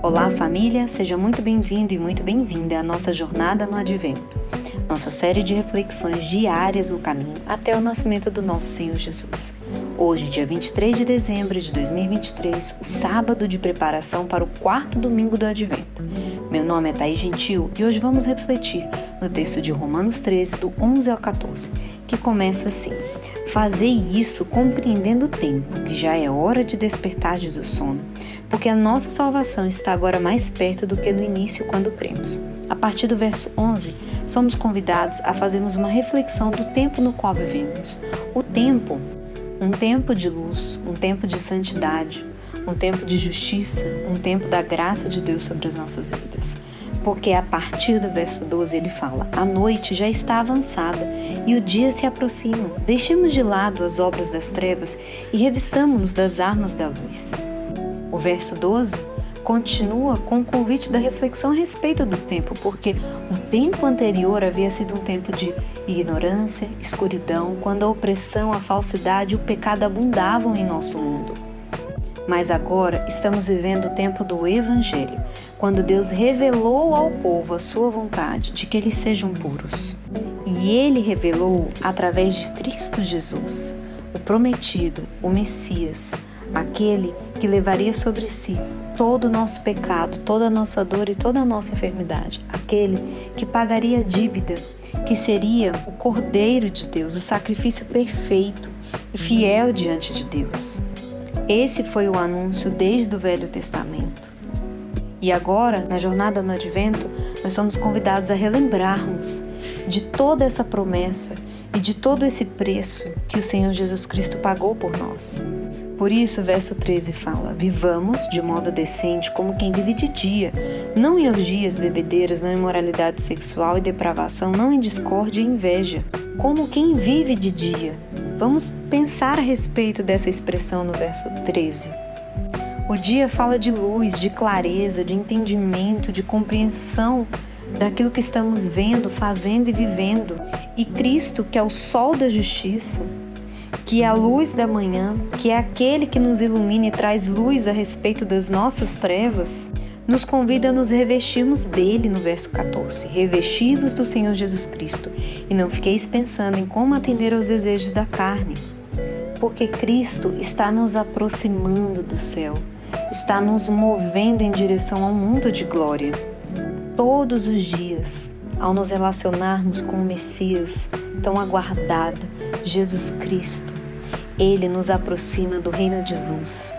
Olá, família, seja muito bem-vindo e muito bem-vinda à nossa jornada no Advento, nossa série de reflexões diárias no caminho até o nascimento do nosso Senhor Jesus. Hoje, dia 23 de dezembro de 2023, o sábado de preparação para o quarto domingo do Advento. Meu nome é Thaís Gentil e hoje vamos refletir no texto de Romanos 13, do 11 ao 14, que começa assim: Fazei isso compreendendo o tempo, que já é hora de despertar do sono porque a nossa salvação está agora mais perto do que no início quando cremos. A partir do verso 11, somos convidados a fazermos uma reflexão do tempo no qual vivemos. O tempo, um tempo de luz, um tempo de santidade, um tempo de justiça, um tempo da graça de Deus sobre as nossas vidas. Porque a partir do verso 12 ele fala: A noite já está avançada e o dia se aproxima. Deixemos de lado as obras das trevas e revistamos-nos das armas da luz. O verso 12 continua com o convite da reflexão a respeito do tempo, porque o tempo anterior havia sido um tempo de ignorância, escuridão, quando a opressão, a falsidade e o pecado abundavam em nosso mundo. Mas agora estamos vivendo o tempo do Evangelho, quando Deus revelou ao povo a sua vontade de que eles sejam puros. E ele revelou através de Cristo Jesus, o prometido, o Messias, aquele que levaria sobre si todo o nosso pecado, toda a nossa dor e toda a nossa enfermidade, aquele que pagaria a dívida, que seria o Cordeiro de Deus, o sacrifício perfeito e fiel diante de Deus. Esse foi o anúncio desde o Velho Testamento. E agora, na jornada no Advento, nós somos convidados a relembrarmos de toda essa promessa e de todo esse preço que o Senhor Jesus Cristo pagou por nós. Por isso, o verso 13 fala: Vivamos de modo decente como quem vive de dia, não em orgias, bebedeiras, não em moralidade sexual e depravação, não em discórdia e inveja, como quem vive de dia. Vamos pensar a respeito dessa expressão no verso 13. O dia fala de luz, de clareza, de entendimento, de compreensão daquilo que estamos vendo, fazendo e vivendo. E Cristo, que é o sol da justiça, que é a luz da manhã, que é aquele que nos ilumina e traz luz a respeito das nossas trevas, nos convida a nos revestirmos dele no verso 14. Revestivos do Senhor Jesus Cristo e não fiqueis pensando em como atender aos desejos da carne, porque Cristo está nos aproximando do céu, está nos movendo em direção ao mundo de glória. Todos os dias, ao nos relacionarmos com o Messias tão aguardado, Jesus Cristo, ele nos aproxima do reino de luz.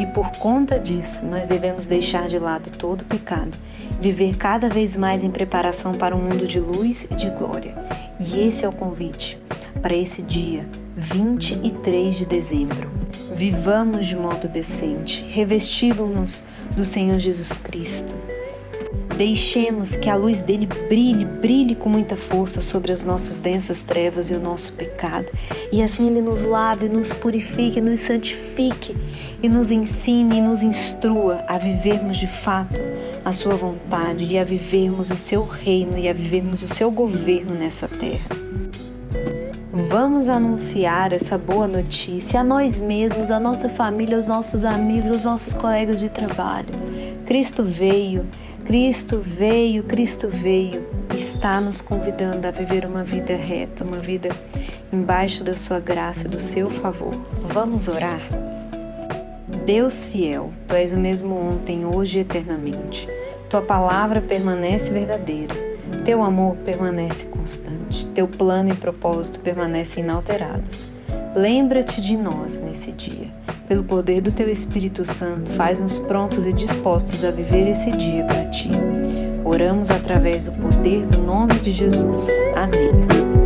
E por conta disso, nós devemos deixar de lado todo pecado, viver cada vez mais em preparação para um mundo de luz e de glória. E esse é o convite para esse dia, 23 de dezembro. Vivamos de modo decente, revestivamos-nos do Senhor Jesus Cristo Deixemos que a luz dele brilhe, brilhe com muita força sobre as nossas densas trevas e o nosso pecado. E assim ele nos lave, nos purifique, nos santifique e nos ensine e nos instrua a vivermos de fato a sua vontade e a vivermos o seu reino e a vivermos o seu governo nessa terra. Vamos anunciar essa boa notícia a nós mesmos, a nossa família, aos nossos amigos, aos nossos colegas de trabalho. Cristo veio, Cristo veio, Cristo veio, está nos convidando a viver uma vida reta, uma vida embaixo da sua graça, do seu favor. Vamos orar? Deus fiel, tu és o mesmo ontem, hoje e eternamente. Tua palavra permanece verdadeira. Teu amor permanece constante. Teu plano e propósito permanecem inalterados. Lembra-te de nós nesse dia. Pelo poder do teu Espírito Santo, faz-nos prontos e dispostos a viver esse dia para ti. Oramos através do poder do nome de Jesus. Amém.